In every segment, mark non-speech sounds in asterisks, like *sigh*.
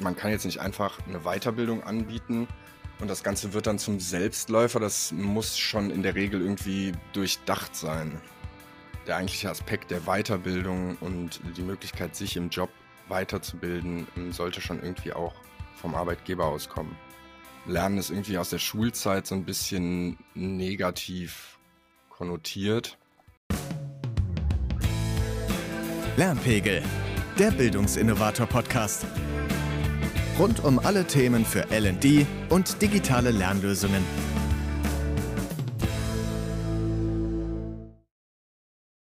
Man kann jetzt nicht einfach eine Weiterbildung anbieten und das Ganze wird dann zum Selbstläufer. Das muss schon in der Regel irgendwie durchdacht sein. Der eigentliche Aspekt der Weiterbildung und die Möglichkeit, sich im Job weiterzubilden, sollte schon irgendwie auch vom Arbeitgeber auskommen. Lernen ist irgendwie aus der Schulzeit so ein bisschen negativ konnotiert. Lernpegel, der Bildungsinnovator-Podcast. Rund um alle Themen für LD und digitale Lernlösungen.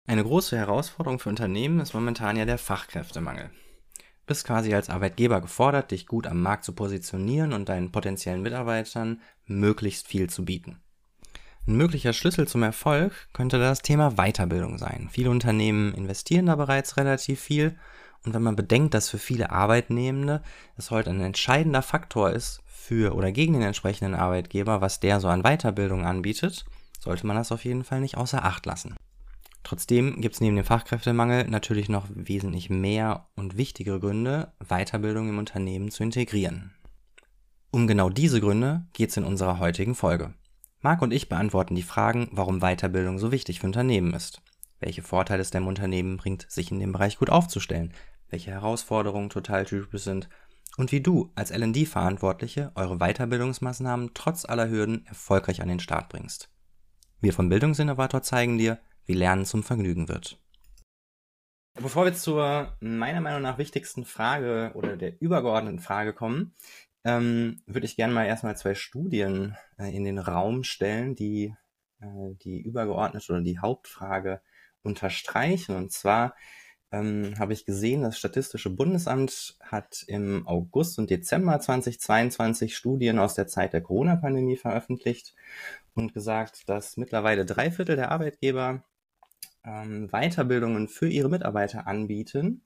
Eine große Herausforderung für Unternehmen ist momentan ja der Fachkräftemangel. Du bist quasi als Arbeitgeber gefordert, dich gut am Markt zu positionieren und deinen potenziellen Mitarbeitern möglichst viel zu bieten. Ein möglicher Schlüssel zum Erfolg könnte das Thema Weiterbildung sein. Viele Unternehmen investieren da bereits relativ viel und wenn man bedenkt, dass für viele Arbeitnehmende es heute ein entscheidender Faktor ist für oder gegen den entsprechenden Arbeitgeber, was der so an Weiterbildung anbietet, sollte man das auf jeden Fall nicht außer Acht lassen. Trotzdem gibt es neben dem Fachkräftemangel natürlich noch wesentlich mehr und wichtigere Gründe, Weiterbildung im Unternehmen zu integrieren. Um genau diese Gründe geht es in unserer heutigen Folge. Marc und ich beantworten die Fragen, warum Weiterbildung so wichtig für Unternehmen ist, welche Vorteile es dem Unternehmen bringt, sich in dem Bereich gut aufzustellen, welche Herausforderungen total typisch sind und wie du als LD-Verantwortliche eure Weiterbildungsmaßnahmen trotz aller Hürden erfolgreich an den Start bringst. Wir vom Bildungsinnovator zeigen dir, wie Lernen zum Vergnügen wird. Bevor wir zur meiner Meinung nach wichtigsten Frage oder der übergeordneten Frage kommen, ähm, würde ich gerne mal erstmal zwei Studien äh, in den Raum stellen, die äh, die übergeordnete oder die Hauptfrage unterstreichen. Und zwar ähm, habe ich gesehen, das Statistische Bundesamt hat im August und Dezember 2022 Studien aus der Zeit der Corona-Pandemie veröffentlicht und gesagt, dass mittlerweile drei Viertel der Arbeitgeber ähm, Weiterbildungen für ihre Mitarbeiter anbieten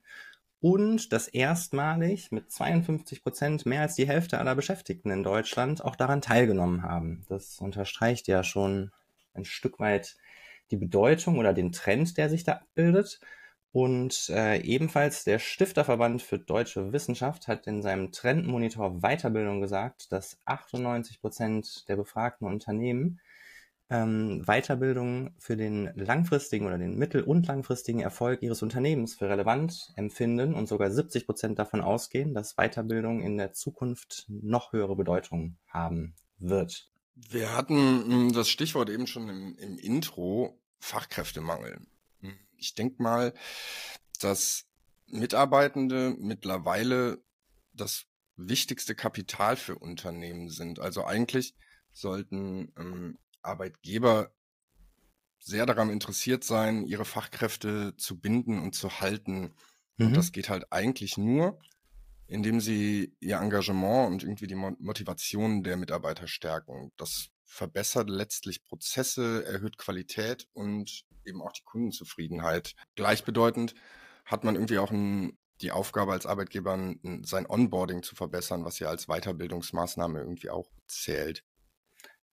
und dass erstmalig mit 52 Prozent mehr als die Hälfte aller Beschäftigten in Deutschland auch daran teilgenommen haben. Das unterstreicht ja schon ein Stück weit die Bedeutung oder den Trend, der sich da abbildet. Und äh, ebenfalls der Stifterverband für deutsche Wissenschaft hat in seinem Trendmonitor Weiterbildung gesagt, dass 98 Prozent der befragten Unternehmen ähm, Weiterbildung für den langfristigen oder den mittel- und langfristigen Erfolg ihres Unternehmens für relevant empfinden und sogar 70 Prozent davon ausgehen, dass Weiterbildung in der Zukunft noch höhere Bedeutung haben wird. Wir hatten hm, das Stichwort eben schon im, im Intro, Fachkräftemangel. Ich denke mal, dass Mitarbeitende mittlerweile das wichtigste Kapital für Unternehmen sind. Also eigentlich sollten ähm, Arbeitgeber sehr daran interessiert sein, ihre Fachkräfte zu binden und zu halten. Mhm. Und das geht halt eigentlich nur, indem sie ihr Engagement und irgendwie die Motivation der Mitarbeiter stärken. Das verbessert letztlich Prozesse, erhöht Qualität und eben auch die Kundenzufriedenheit. Gleichbedeutend hat man irgendwie auch ein, die Aufgabe als Arbeitgeber, ein, sein Onboarding zu verbessern, was ja als Weiterbildungsmaßnahme irgendwie auch zählt.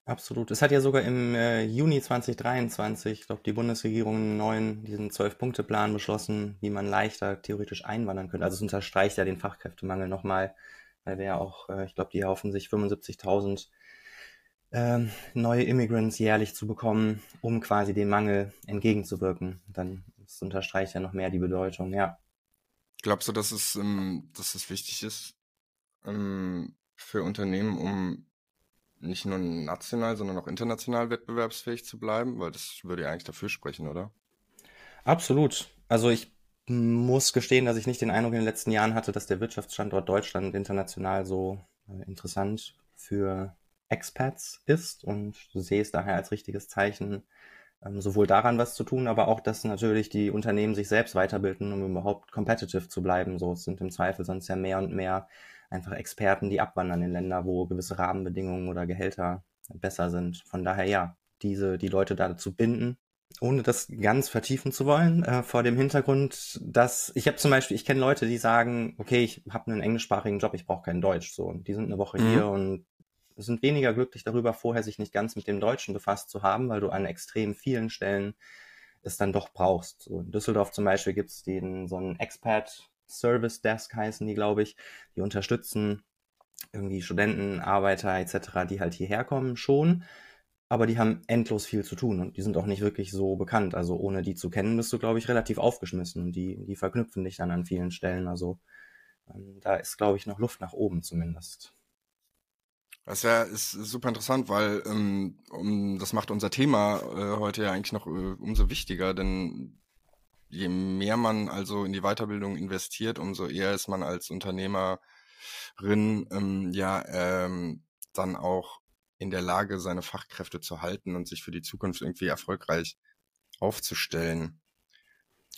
Absolut. Es hat ja sogar im äh, Juni 2023, ich glaube, die Bundesregierung einen neuen, diesen Zwölf-Punkte-Plan beschlossen, wie man leichter theoretisch einwandern könnte. Also es unterstreicht ja den Fachkräftemangel nochmal, weil wir ja auch, äh, ich glaube, die erhoffen sich 75.000 äh, neue Immigrants jährlich zu bekommen, um quasi dem Mangel entgegenzuwirken. Dann das unterstreicht ja noch mehr die Bedeutung, ja. Glaubst du, dass es, ähm, dass es wichtig ist ähm, für Unternehmen, um nicht nur national, sondern auch international wettbewerbsfähig zu bleiben? Weil das würde ja eigentlich dafür sprechen, oder? Absolut. Also ich muss gestehen, dass ich nicht den Eindruck in den letzten Jahren hatte, dass der Wirtschaftsstandort Deutschland international so äh, interessant für Expats ist und sehe es daher als richtiges Zeichen, ähm, sowohl daran was zu tun, aber auch, dass natürlich die Unternehmen sich selbst weiterbilden, um überhaupt competitive zu bleiben. So es sind im Zweifel sonst ja mehr und mehr einfach Experten, die abwandern in Länder, wo gewisse Rahmenbedingungen oder Gehälter besser sind. Von daher ja, diese, die Leute dazu binden, ohne das ganz vertiefen zu wollen, äh, vor dem Hintergrund, dass ich habe zum Beispiel, ich kenne Leute, die sagen, okay, ich habe einen englischsprachigen Job, ich brauche kein Deutsch, so und die sind eine Woche mhm. hier und sind weniger glücklich darüber, vorher sich nicht ganz mit dem Deutschen befasst zu haben, weil du an extrem vielen Stellen es dann doch brauchst. So in Düsseldorf zum Beispiel gibt es so einen Expat Service Desk heißen die, glaube ich. Die unterstützen irgendwie Studenten, Arbeiter etc., die halt hierher kommen, schon. Aber die haben endlos viel zu tun und die sind auch nicht wirklich so bekannt. Also ohne die zu kennen, bist du, glaube ich, relativ aufgeschmissen und die, die verknüpfen dich dann an vielen Stellen. Also ähm, da ist, glaube ich, noch Luft nach oben zumindest. Das ja, ist super interessant, weil ähm, um, das macht unser Thema äh, heute ja eigentlich noch äh, umso wichtiger, denn je mehr man also in die Weiterbildung investiert, umso eher ist man als Unternehmerin ähm, ja ähm, dann auch in der Lage, seine Fachkräfte zu halten und sich für die Zukunft irgendwie erfolgreich aufzustellen.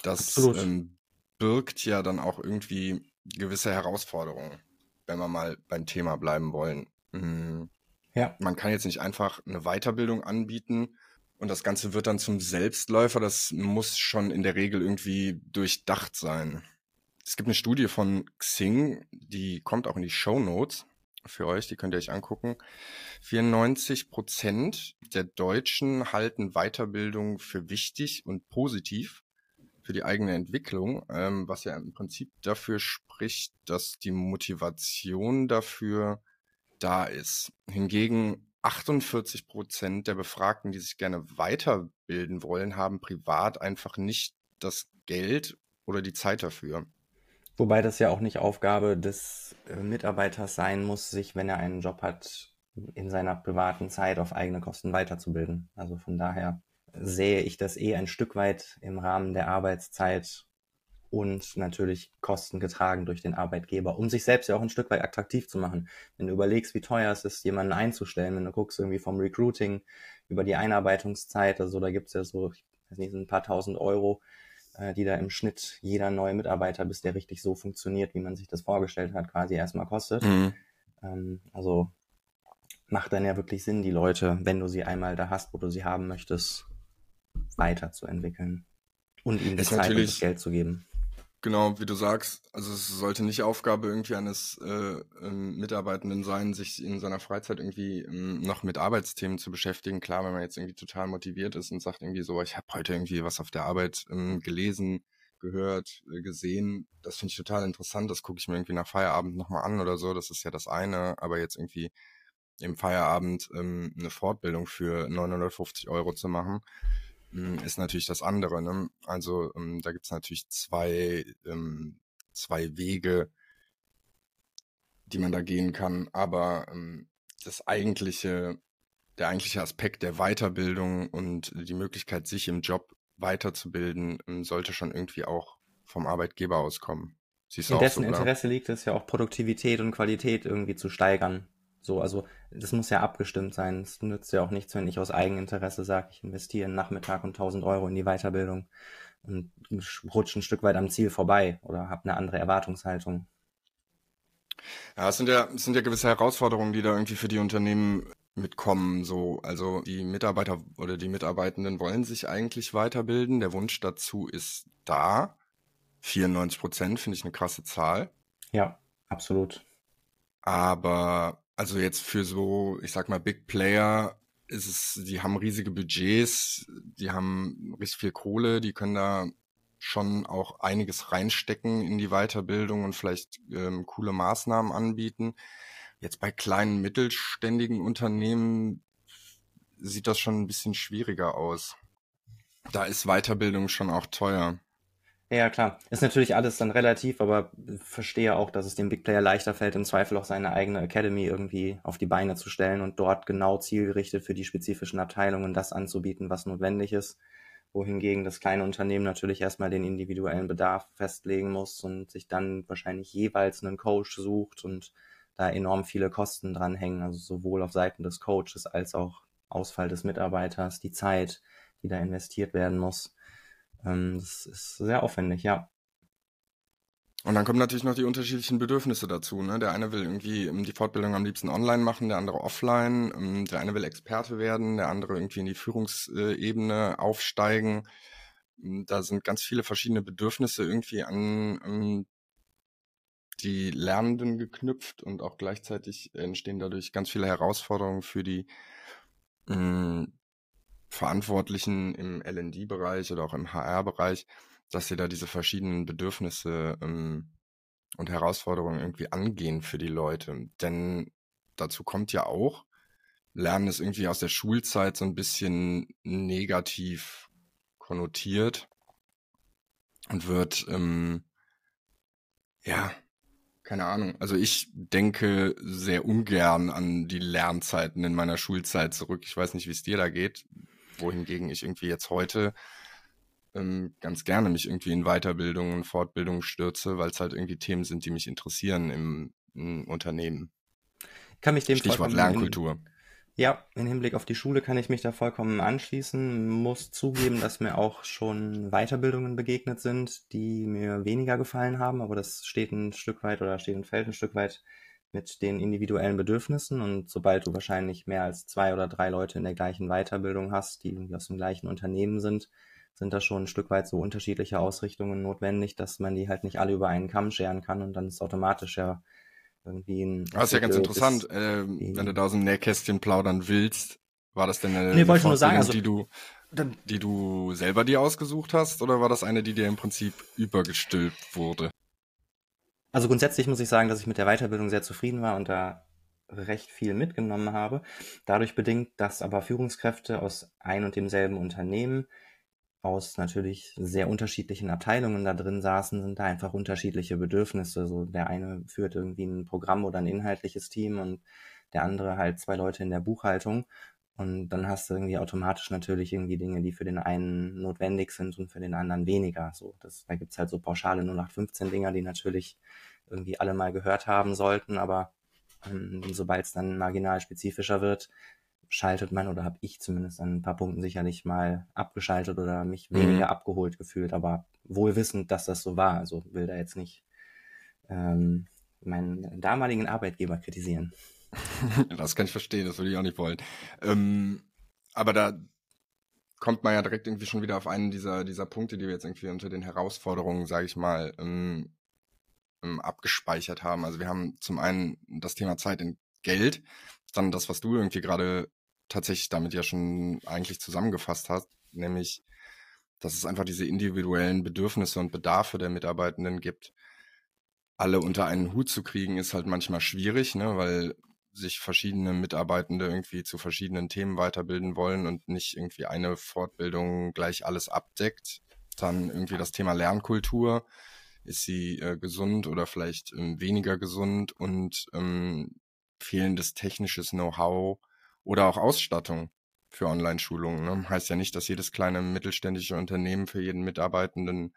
Das ähm, birgt ja dann auch irgendwie gewisse Herausforderungen, wenn wir mal beim Thema bleiben wollen. Mhm. Ja. Man kann jetzt nicht einfach eine Weiterbildung anbieten und das Ganze wird dann zum Selbstläufer. Das muss schon in der Regel irgendwie durchdacht sein. Es gibt eine Studie von Xing, die kommt auch in die Show Notes für euch, die könnt ihr euch angucken. 94 Prozent der Deutschen halten Weiterbildung für wichtig und positiv für die eigene Entwicklung, ähm, was ja im Prinzip dafür spricht, dass die Motivation dafür da ist. Hingegen 48 Prozent der Befragten, die sich gerne weiterbilden wollen, haben privat einfach nicht das Geld oder die Zeit dafür. Wobei das ja auch nicht Aufgabe des äh, Mitarbeiters sein muss, sich, wenn er einen Job hat, in seiner privaten Zeit auf eigene Kosten weiterzubilden. Also von daher sehe ich das eh ein Stück weit im Rahmen der Arbeitszeit und natürlich Kosten getragen durch den Arbeitgeber, um sich selbst ja auch ein Stück weit attraktiv zu machen. Wenn du überlegst, wie teuer es ist, jemanden einzustellen, wenn du guckst irgendwie vom Recruiting über die Einarbeitungszeit, also da gibt's ja so, ich weiß nicht, ein paar tausend Euro, äh, die da im Schnitt jeder neue Mitarbeiter, bis der richtig so funktioniert, wie man sich das vorgestellt hat, quasi erstmal kostet. Mhm. Ähm, also macht dann ja wirklich Sinn, die Leute, wenn du sie einmal da hast, wo du sie haben möchtest, weiterzuentwickeln und ihnen die Zeit und das Geld zu geben. Genau, wie du sagst, also es sollte nicht Aufgabe irgendwie eines äh, ähm, Mitarbeitenden sein, sich in seiner Freizeit irgendwie ähm, noch mit Arbeitsthemen zu beschäftigen. Klar, wenn man jetzt irgendwie total motiviert ist und sagt irgendwie so, ich habe heute irgendwie was auf der Arbeit ähm, gelesen, gehört, äh, gesehen, das finde ich total interessant, das gucke ich mir irgendwie nach Feierabend nochmal an oder so, das ist ja das eine, aber jetzt irgendwie im Feierabend ähm, eine Fortbildung für 950 Euro zu machen, ist natürlich das andere. Ne? Also ähm, da gibt es natürlich zwei, ähm, zwei Wege, die man da gehen kann. Aber ähm, das eigentliche, der eigentliche Aspekt der Weiterbildung und die Möglichkeit, sich im Job weiterzubilden, ähm, sollte schon irgendwie auch vom Arbeitgeber auskommen. Siehst In dessen so, Interesse liegt es ja auch Produktivität und Qualität irgendwie zu steigern. So, also das muss ja abgestimmt sein. Es nützt ja auch nichts, wenn ich aus Eigeninteresse sage, ich investiere einen Nachmittag und 1000 Euro in die Weiterbildung und rutsche ein Stück weit am Ziel vorbei oder habe eine andere Erwartungshaltung. Ja, es sind ja, es sind ja gewisse Herausforderungen, die da irgendwie für die Unternehmen mitkommen. So, also die Mitarbeiter oder die Mitarbeitenden wollen sich eigentlich weiterbilden. Der Wunsch dazu ist da. 94 Prozent finde ich eine krasse Zahl. Ja, absolut. Aber also jetzt für so, ich sag mal, Big Player ist es, die haben riesige Budgets, die haben richtig viel Kohle, die können da schon auch einiges reinstecken in die Weiterbildung und vielleicht ähm, coole Maßnahmen anbieten. Jetzt bei kleinen mittelständigen Unternehmen sieht das schon ein bisschen schwieriger aus. Da ist Weiterbildung schon auch teuer. Ja, klar. Ist natürlich alles dann relativ, aber verstehe auch, dass es dem Big Player leichter fällt, im Zweifel auch seine eigene Academy irgendwie auf die Beine zu stellen und dort genau zielgerichtet für die spezifischen Abteilungen das anzubieten, was notwendig ist. Wohingegen das kleine Unternehmen natürlich erstmal den individuellen Bedarf festlegen muss und sich dann wahrscheinlich jeweils einen Coach sucht und da enorm viele Kosten dranhängen, also sowohl auf Seiten des Coaches als auch Ausfall des Mitarbeiters, die Zeit, die da investiert werden muss. Ähm, das ist sehr aufwendig, ja. Und dann kommen natürlich noch die unterschiedlichen Bedürfnisse dazu. Ne? Der eine will irgendwie ähm, die Fortbildung am liebsten online machen, der andere offline. Ähm, der eine will Experte werden, der andere irgendwie in die Führungsebene aufsteigen. Da sind ganz viele verschiedene Bedürfnisse irgendwie an die Lernenden geknüpft und auch gleichzeitig entstehen dadurch ganz viele Herausforderungen für die Verantwortlichen im L&D-Bereich oder auch im HR-Bereich, dass sie da diese verschiedenen Bedürfnisse ähm, und Herausforderungen irgendwie angehen für die Leute. Denn dazu kommt ja auch, Lernen ist irgendwie aus der Schulzeit so ein bisschen negativ konnotiert und wird, ähm, ja, keine Ahnung. Also ich denke sehr ungern an die Lernzeiten in meiner Schulzeit zurück. Ich weiß nicht, wie es dir da geht, wohingegen ich irgendwie jetzt heute ähm, ganz gerne mich irgendwie in Weiterbildung und Fortbildung stürze, weil es halt irgendwie Themen sind, die mich interessieren im, im Unternehmen. Kann mich dem Stichwort Lernkultur. Ja, im Hinblick auf die Schule kann ich mich da vollkommen anschließen. Muss zugeben, dass mir auch schon Weiterbildungen begegnet sind, die mir weniger gefallen haben, aber das steht ein Stück weit oder steht ein Feld ein Stück weit mit den individuellen Bedürfnissen und sobald du wahrscheinlich mehr als zwei oder drei Leute in der gleichen Weiterbildung hast, die irgendwie aus dem gleichen Unternehmen sind, sind da schon ein Stück weit so unterschiedliche Ausrichtungen notwendig, dass man die halt nicht alle über einen Kamm scheren kann und dann ist automatisch ja irgendwie ein. Das ist ja ganz interessant, äh, wenn du da aus dem Nähkästchen plaudern willst. War das denn eine, nee, eine sagen, also, die du, die du selber dir ausgesucht hast, oder war das eine, die dir im Prinzip übergestülpt wurde? Also grundsätzlich muss ich sagen, dass ich mit der Weiterbildung sehr zufrieden war und da recht viel mitgenommen habe. Dadurch bedingt, dass aber Führungskräfte aus ein und demselben Unternehmen aus natürlich sehr unterschiedlichen Abteilungen da drin saßen, sind da einfach unterschiedliche Bedürfnisse. So der eine führt irgendwie ein Programm oder ein inhaltliches Team und der andere halt zwei Leute in der Buchhaltung. Und dann hast du irgendwie automatisch natürlich irgendwie Dinge, die für den einen notwendig sind und für den anderen weniger. So, das, da gibt's halt so pauschale 0815 Dinger, die natürlich irgendwie alle mal gehört haben sollten, aber ähm, sobald es dann marginal spezifischer wird, schaltet man oder habe ich zumindest an ein paar Punkten sicherlich mal abgeschaltet oder mich mhm. weniger abgeholt gefühlt, aber wohl wissend, dass das so war. Also will da jetzt nicht ähm, meinen damaligen Arbeitgeber kritisieren. *laughs* das kann ich verstehen, das würde ich auch nicht wollen. Ähm, aber da kommt man ja direkt irgendwie schon wieder auf einen dieser, dieser Punkte, die wir jetzt irgendwie unter den Herausforderungen, sage ich mal, ähm, ähm, abgespeichert haben. Also wir haben zum einen das Thema Zeit in Geld, dann das, was du irgendwie gerade tatsächlich damit ja schon eigentlich zusammengefasst hast, nämlich, dass es einfach diese individuellen Bedürfnisse und Bedarfe der Mitarbeitenden gibt. Alle unter einen Hut zu kriegen, ist halt manchmal schwierig, ne, weil sich verschiedene Mitarbeitende irgendwie zu verschiedenen Themen weiterbilden wollen und nicht irgendwie eine Fortbildung gleich alles abdeckt. Dann irgendwie das Thema Lernkultur. Ist sie äh, gesund oder vielleicht ähm, weniger gesund und ähm, fehlendes technisches Know-how oder auch Ausstattung für Online-Schulungen. Ne? Heißt ja nicht, dass jedes kleine mittelständische Unternehmen für jeden Mitarbeitenden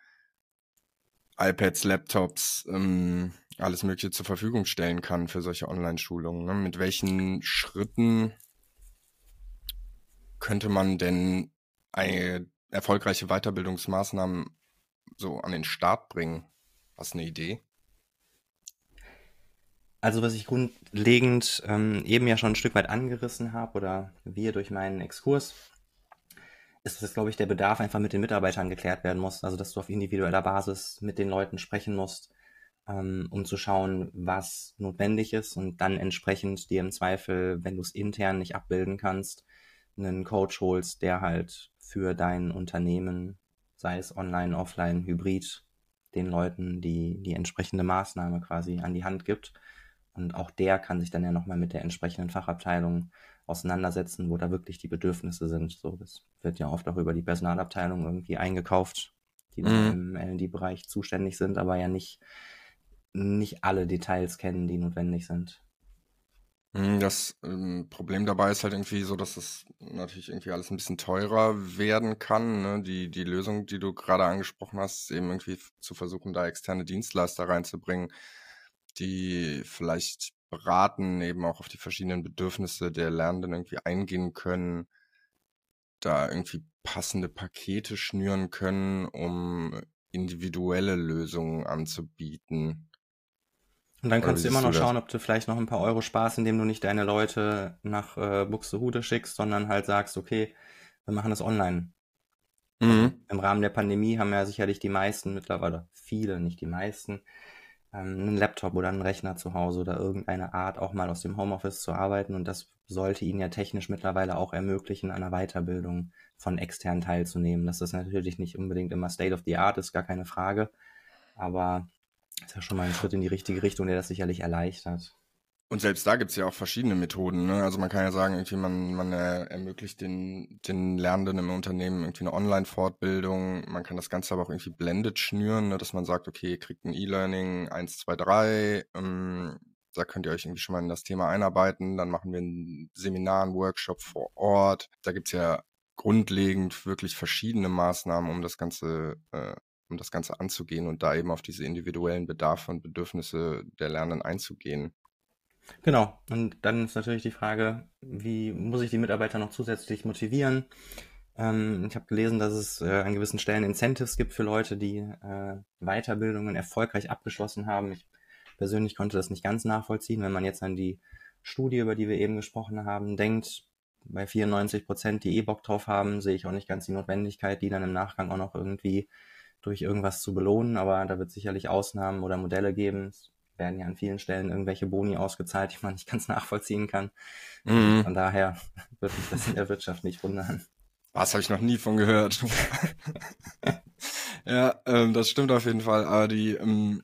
iPads, Laptops, ähm, alles Mögliche zur Verfügung stellen kann für solche Online-Schulungen. Ne? Mit welchen Schritten könnte man denn erfolgreiche Weiterbildungsmaßnahmen so an den Start bringen? Hast du eine Idee? Also was ich grundlegend ähm, eben ja schon ein Stück weit angerissen habe oder wir durch meinen Exkurs, ist, dass, glaube ich, der Bedarf einfach mit den Mitarbeitern geklärt werden muss. Also dass du auf individueller Basis mit den Leuten sprechen musst, ähm, um zu schauen, was notwendig ist und dann entsprechend dir im Zweifel, wenn du es intern nicht abbilden kannst, einen Coach holst, der halt für dein Unternehmen, sei es online, offline, hybrid, den Leuten die, die entsprechende Maßnahme quasi an die Hand gibt und auch der kann sich dann ja nochmal mit der entsprechenden Fachabteilung auseinandersetzen, wo da wirklich die Bedürfnisse sind. So, das wird ja oft auch über die Personalabteilung irgendwie eingekauft, die mhm. im LD-Bereich zuständig sind, aber ja nicht, nicht alle Details kennen, die notwendig sind. Mhm, das ähm, Problem dabei ist halt irgendwie so, dass es natürlich irgendwie alles ein bisschen teurer werden kann. Ne? Die, die Lösung, die du gerade angesprochen hast, eben irgendwie zu versuchen, da externe Dienstleister reinzubringen, die vielleicht beraten, eben auch auf die verschiedenen Bedürfnisse der Lernenden irgendwie eingehen können, da irgendwie passende Pakete schnüren können, um individuelle Lösungen anzubieten. Und dann kannst du immer noch schauen, ob du vielleicht noch ein paar Euro sparst, indem du nicht deine Leute nach äh, Buxtehude schickst, sondern halt sagst, okay, wir machen das online. Mhm. Im Rahmen der Pandemie haben ja sicherlich die meisten mittlerweile, viele, nicht die meisten, ähm, einen Laptop oder einen Rechner zu Hause oder irgendeine Art auch mal aus dem Homeoffice zu arbeiten. Und das sollte ihnen ja technisch mittlerweile auch ermöglichen, an einer Weiterbildung von extern teilzunehmen. Dass das natürlich nicht unbedingt immer State of the Art ist, gar keine Frage. Aber Das ist ja schon mal ein Schritt in die richtige Richtung, der das sicherlich erleichtert. Und selbst da gibt's ja auch verschiedene Methoden. Ne? Also man kann ja sagen, irgendwie man, man äh, ermöglicht den, den Lernenden im Unternehmen irgendwie eine Online-Fortbildung. Man kann das Ganze aber auch irgendwie blended schnüren, ne? dass man sagt, okay, ihr kriegt ein E-Learning 1, 2, 3. Ähm, da könnt ihr euch irgendwie schon mal in das Thema einarbeiten. Dann machen wir ein Seminar, ein Workshop vor Ort. Da gibt's ja grundlegend wirklich verschiedene Maßnahmen, um das Ganze äh, um das Ganze anzugehen und da eben auf diese individuellen Bedarfe und Bedürfnisse der Lernenden einzugehen. Genau. Und dann ist natürlich die Frage, wie muss ich die Mitarbeiter noch zusätzlich motivieren? Ähm, ich habe gelesen, dass es äh, an gewissen Stellen Incentives gibt für Leute, die äh, Weiterbildungen erfolgreich abgeschlossen haben. Ich persönlich konnte das nicht ganz nachvollziehen. Wenn man jetzt an die Studie, über die wir eben gesprochen haben, denkt, bei 94 Prozent, die eh Bock drauf haben, sehe ich auch nicht ganz die Notwendigkeit, die dann im Nachgang auch noch irgendwie durch irgendwas zu belohnen. Aber da wird sicherlich Ausnahmen oder Modelle geben. Es werden ja an vielen Stellen irgendwelche Boni ausgezahlt, die man nicht ganz nachvollziehen kann. Mhm. Von daher würde mich das in der Wirtschaft nicht wundern. Was habe ich noch nie von gehört. *laughs* ja, ähm, das stimmt auf jeden Fall. Aber die, ähm,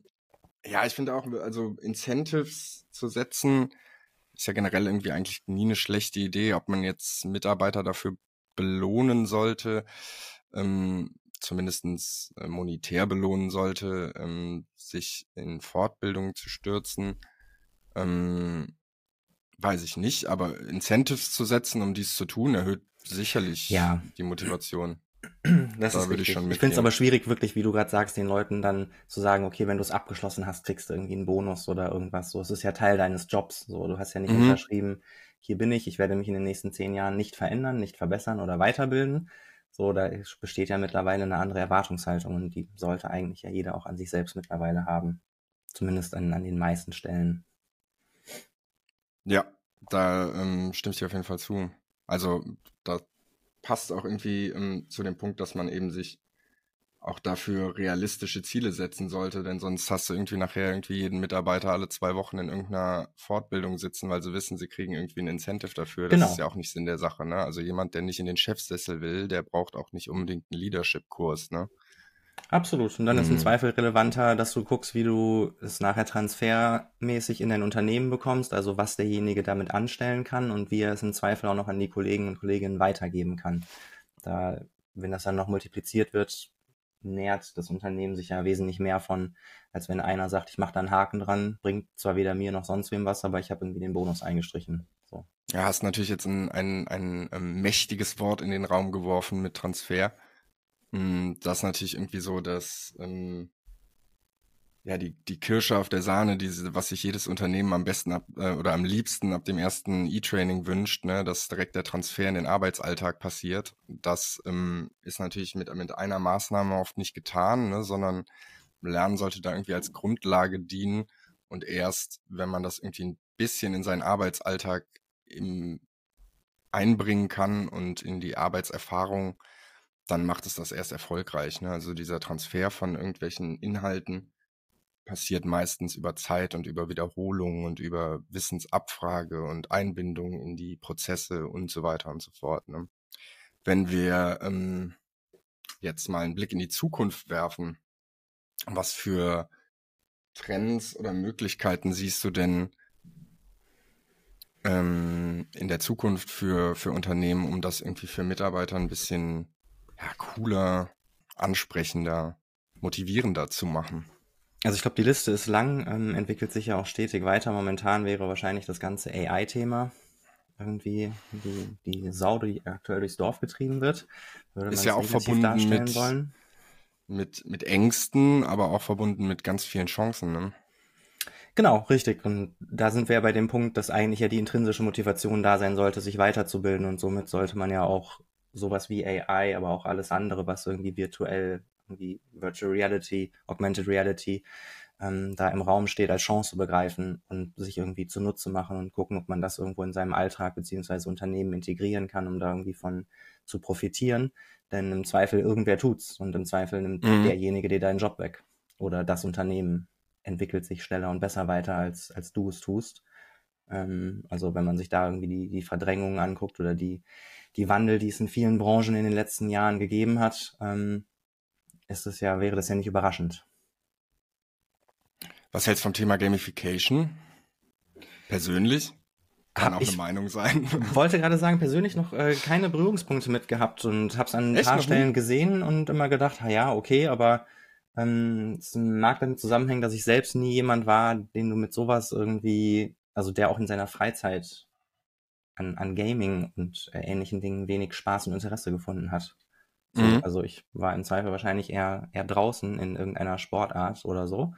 ja, ich finde auch, also Incentives zu setzen, ist ja generell irgendwie eigentlich nie eine schlechte Idee, ob man jetzt Mitarbeiter dafür belohnen sollte. Ähm, zumindestens äh, monetär belohnen sollte, ähm, sich in Fortbildung zu stürzen. Ähm, weiß ich nicht, aber Incentives zu setzen, um dies zu tun, erhöht sicherlich ja. die Motivation. Das da ist würde ich schon Ich finde es aber schwierig, wirklich, wie du gerade sagst, den Leuten dann zu sagen, okay, wenn du es abgeschlossen hast, kriegst du irgendwie einen Bonus oder irgendwas. So, es ist ja Teil deines Jobs. So, du hast ja nicht mhm. unterschrieben, hier bin ich, ich werde mich in den nächsten zehn Jahren nicht verändern, nicht verbessern oder weiterbilden, so, da besteht ja mittlerweile eine andere Erwartungshaltung und die sollte eigentlich ja jeder auch an sich selbst mittlerweile haben. Zumindest an, an den meisten Stellen. Ja, da ähm, stimme ich dir auf jeden Fall zu. Also, da passt auch irgendwie ähm, zu dem Punkt, dass man eben sich auch dafür realistische Ziele setzen sollte, denn sonst hast du irgendwie nachher irgendwie jeden Mitarbeiter alle zwei Wochen in irgendeiner Fortbildung sitzen, weil sie wissen, sie kriegen irgendwie ein Incentive dafür. Das genau. ist ja auch nicht Sinn der Sache, ne? Also jemand, der nicht in den Chefsessel will, der braucht auch nicht unbedingt einen Leadership-Kurs, ne? Absolut. Und dann mhm. ist im mhm. Zweifel relevanter, dass du guckst, wie du es nachher transfermäßig in dein Unternehmen bekommst, also was derjenige damit anstellen kann und wie er es im Zweifel auch noch an die Kollegen und Kolleginnen weitergeben kann. Da, wenn das dann noch multipliziert wird, nährt das Unternehmen sich ja wesentlich mehr von, als wenn einer sagt, ich mache da einen Haken dran, bringt zwar weder mir noch sonst wem was, aber ich habe irgendwie den Bonus eingestrichen. So. Ja, hast natürlich jetzt ein, ein, ein, ein ähm, mächtiges Wort in den Raum geworfen mit Transfer. Hm, das ist natürlich irgendwie so, dass ähm, ja, die, die Kirsche auf der Sahne, diese, was sich jedes Unternehmen am besten ab, äh, oder am liebsten ab dem ersten E-Training wünscht, ne, dass direkt der Transfer in den Arbeitsalltag passiert. Das ähm, ist natürlich mit, mit einer Maßnahme oft nicht getan, ne, sondern Lernen sollte da irgendwie als Grundlage dienen und erst, wenn man das irgendwie ein bisschen in seinen Arbeitsalltag im, einbringen kann und in die Arbeitserfahrung, dann macht es das erst erfolgreich. Ne? Also dieser Transfer von irgendwelchen Inhalten passiert meistens über Zeit und über Wiederholung und über Wissensabfrage und Einbindung in die Prozesse und so weiter und so fort. Ne? Wenn wir ähm, jetzt mal einen Blick in die Zukunft werfen, was für Trends oder Möglichkeiten siehst du denn ähm, in der Zukunft für, für Unternehmen, um das irgendwie für Mitarbeiter ein bisschen ja, cooler, ansprechender, motivierender zu machen? Also ich glaube, die Liste ist lang, ähm, entwickelt sich ja auch stetig weiter. Momentan wäre wahrscheinlich das ganze AI-Thema irgendwie die, die Sau, die aktuell durchs Dorf getrieben wird. Würde ist ja auch verbunden mit, wollen. mit, mit Ängsten, aber auch verbunden mit ganz vielen Chancen. Ne? Genau, richtig. Und da sind wir ja bei dem Punkt, dass eigentlich ja die intrinsische Motivation da sein sollte, sich weiterzubilden. Und somit sollte man ja auch sowas wie AI, aber auch alles andere, was irgendwie virtuell wie Virtual Reality, Augmented Reality ähm, da im Raum steht, als Chance begreifen und sich irgendwie zunutze machen und gucken, ob man das irgendwo in seinem Alltag beziehungsweise Unternehmen integrieren kann, um da irgendwie von zu profitieren. Denn im Zweifel irgendwer tut's und im Zweifel nimmt mhm. derjenige dir deinen Job weg. Oder das Unternehmen entwickelt sich schneller und besser weiter, als, als du es tust. Ähm, also wenn man sich da irgendwie die, die Verdrängungen anguckt oder die, die Wandel, die es in vielen Branchen in den letzten Jahren gegeben hat, ähm, ist es ja, wäre das ja nicht überraschend. Was hältst du vom Thema Gamification? Persönlich? Kann auch ich eine Meinung sein. *laughs* wollte gerade sagen, persönlich noch äh, keine Berührungspunkte mit gehabt und habe es an ein Echt paar? Stellen gesehen und immer gedacht, ja, okay, aber ähm, es mag damit zusammenhängen, dass ich selbst nie jemand war, den du mit sowas irgendwie, also der auch in seiner Freizeit an, an Gaming und äh, ähnlichen Dingen wenig Spaß und Interesse gefunden hat. So, Mhm. Also ich war im Zweifel wahrscheinlich eher, eher draußen in irgendeiner Sportart oder so,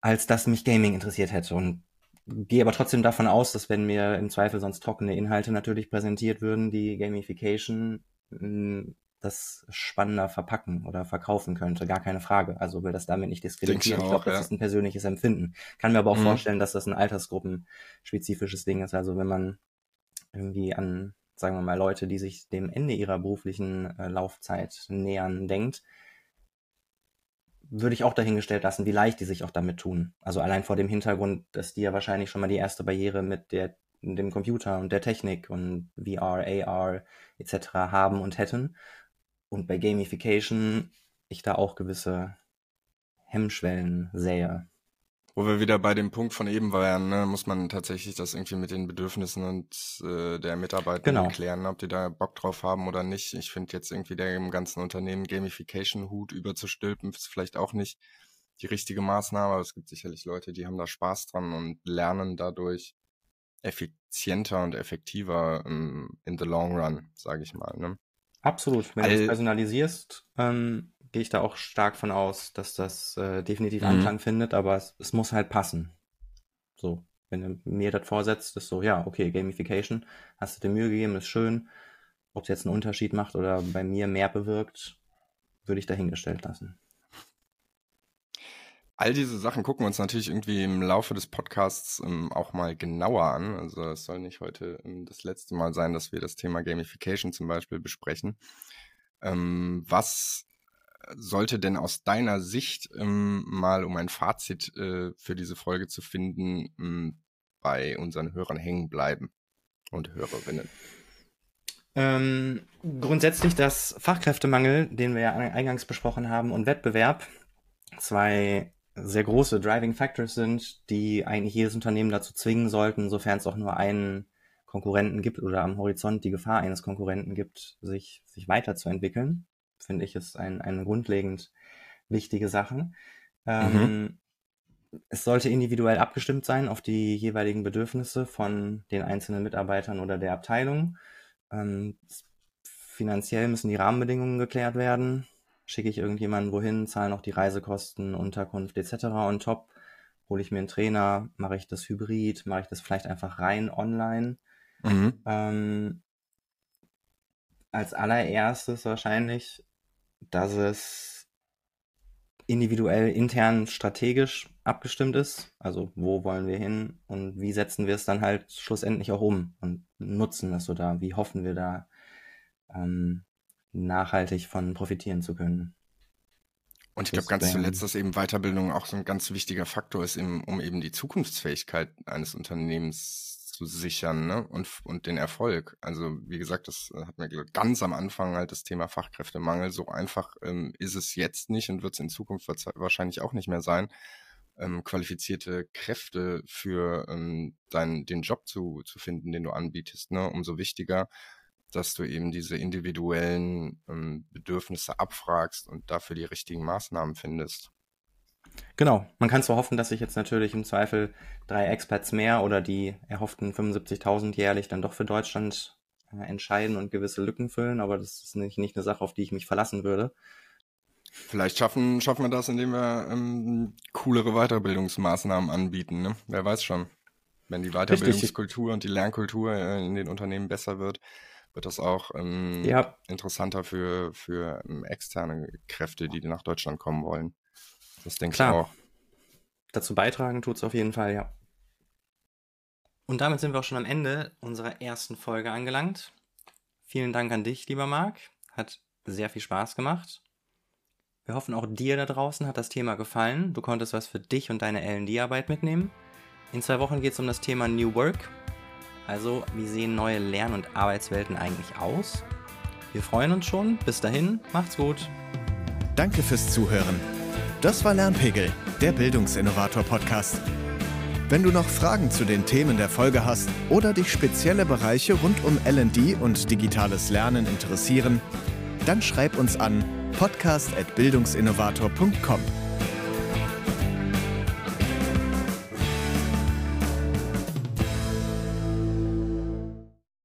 als dass mich Gaming interessiert hätte. Und gehe aber trotzdem davon aus, dass wenn mir im Zweifel sonst trockene Inhalte natürlich präsentiert würden, die Gamification mh, das spannender verpacken oder verkaufen könnte, gar keine Frage. Also will das damit nicht diskreditieren. Ich Ich glaube, das ja. ist ein persönliches Empfinden. Kann mir aber auch Mhm. vorstellen, dass das ein altersgruppenspezifisches Ding ist. Also wenn man irgendwie an, sagen wir mal, Leute, die sich dem Ende ihrer beruflichen äh, Laufzeit nähern, denkt, würde ich auch dahingestellt lassen, wie leicht die sich auch damit tun. Also allein vor dem Hintergrund, dass die ja wahrscheinlich schon mal die erste Barriere mit der, dem Computer und der Technik und VR, AR etc. haben und hätten. Und bei Gamification ich da auch gewisse Hemmschwellen sähe. Wo wir wieder bei dem Punkt von eben waren, ne, muss man tatsächlich das irgendwie mit den Bedürfnissen und äh, der Mitarbeiter Genau. klären, ob die da Bock drauf haben oder nicht. Ich finde jetzt irgendwie dem ganzen Unternehmen Gamification-Hut überzustülpen, ist vielleicht auch nicht die richtige Maßnahme, aber es gibt sicherlich Leute, die haben da Spaß dran und lernen dadurch effizienter und effektiver ähm, in the long run, sage ich mal. Ne? Absolut. Wenn du All- es personalisierst, ähm, gehe ich da auch stark von aus, dass das äh, definitiv Mhm. Anklang findet, aber es, es muss halt passen. So, wenn du mir das vorsetzt, ist so, ja, okay, Gamification, hast du dir Mühe gegeben, ist schön. Ob es jetzt einen Unterschied macht oder bei mir mehr bewirkt, würde ich dahingestellt lassen. All diese Sachen gucken wir uns natürlich irgendwie im Laufe des Podcasts ähm, auch mal genauer an. Also es soll nicht heute ähm, das letzte Mal sein, dass wir das Thema Gamification zum Beispiel besprechen. Ähm, was sollte denn aus deiner Sicht ähm, mal, um ein Fazit äh, für diese Folge zu finden, ähm, bei unseren Hörern hängen bleiben und Hörerinnen? Ähm, grundsätzlich, dass Fachkräftemangel, den wir ja eingangs besprochen haben, und Wettbewerb zwei sehr große Driving Factors sind, die eigentlich jedes Unternehmen dazu zwingen sollten, sofern es auch nur einen Konkurrenten gibt oder am Horizont die Gefahr eines Konkurrenten gibt, sich, sich weiterzuentwickeln, finde ich, ist ein, eine grundlegend wichtige Sache. Ähm, Es sollte individuell abgestimmt sein auf die jeweiligen Bedürfnisse von den einzelnen Mitarbeitern oder der Abteilung. Ähm, finanziell müssen die Rahmenbedingungen geklärt werden. Schicke ich irgendjemanden wohin, zahle noch die Reisekosten, Unterkunft etc. on top. Hole ich mir einen Trainer, mache ich das hybrid, mache ich das vielleicht einfach rein online. Mhm. Ähm, als allererstes wahrscheinlich, dass es individuell intern strategisch abgestimmt ist. Also wo wollen wir hin und wie setzen wir es dann halt schlussendlich auch um und nutzen das oder wie hoffen wir da ähm, nachhaltig von profitieren zu können. Und ich glaube ganz zuletzt, dass eben Weiterbildung auch so ein ganz wichtiger Faktor ist, um eben die Zukunftsfähigkeit eines Unternehmens zu sichern ne? und, und den Erfolg. Also wie gesagt, das äh, hat mir ganz am Anfang halt das Thema Fachkräftemangel. So einfach ähm, ist es jetzt nicht und wird es in Zukunft wahrscheinlich auch nicht mehr sein, ähm, qualifizierte Kräfte für ähm, deinen, den Job zu, zu finden, den du anbietest. Ne? Umso wichtiger, dass du eben diese individuellen ähm, Bedürfnisse abfragst und dafür die richtigen Maßnahmen findest. Genau, man kann zwar hoffen, dass sich jetzt natürlich im Zweifel drei Experts mehr oder die erhofften 75.000 jährlich dann doch für Deutschland äh, entscheiden und gewisse Lücken füllen, aber das ist nicht, nicht eine Sache, auf die ich mich verlassen würde. Vielleicht schaffen, schaffen wir das, indem wir ähm, coolere Weiterbildungsmaßnahmen anbieten. Ne? Wer weiß schon. Wenn die Weiterbildungskultur und die Lernkultur äh, in den Unternehmen besser wird, wird das auch ähm, Ja, interessanter für, für ähm, externe Kräfte, die nach Deutschland kommen wollen. Das denke ich Klar. auch. dazu beitragen tut es auf jeden Fall, ja. Und damit sind wir auch schon am Ende unserer ersten Folge angelangt. Vielen Dank an dich, lieber Marc. Hat sehr viel Spaß gemacht. Wir hoffen, auch dir da draußen hat das Thema gefallen. Du konntest was für dich und deine LD-Arbeit mitnehmen. In zwei Wochen geht es um das Thema New Work. Also, wie sehen neue Lern- und Arbeitswelten eigentlich aus? Wir freuen uns schon. Bis dahin, macht's gut. Danke fürs Zuhören. Das war Lernpegel, der Bildungsinnovator Podcast. Wenn du noch Fragen zu den Themen der Folge hast oder dich spezielle Bereiche rund um LD und digitales Lernen interessieren, dann schreib uns an podcast.bildungsinnovator.com.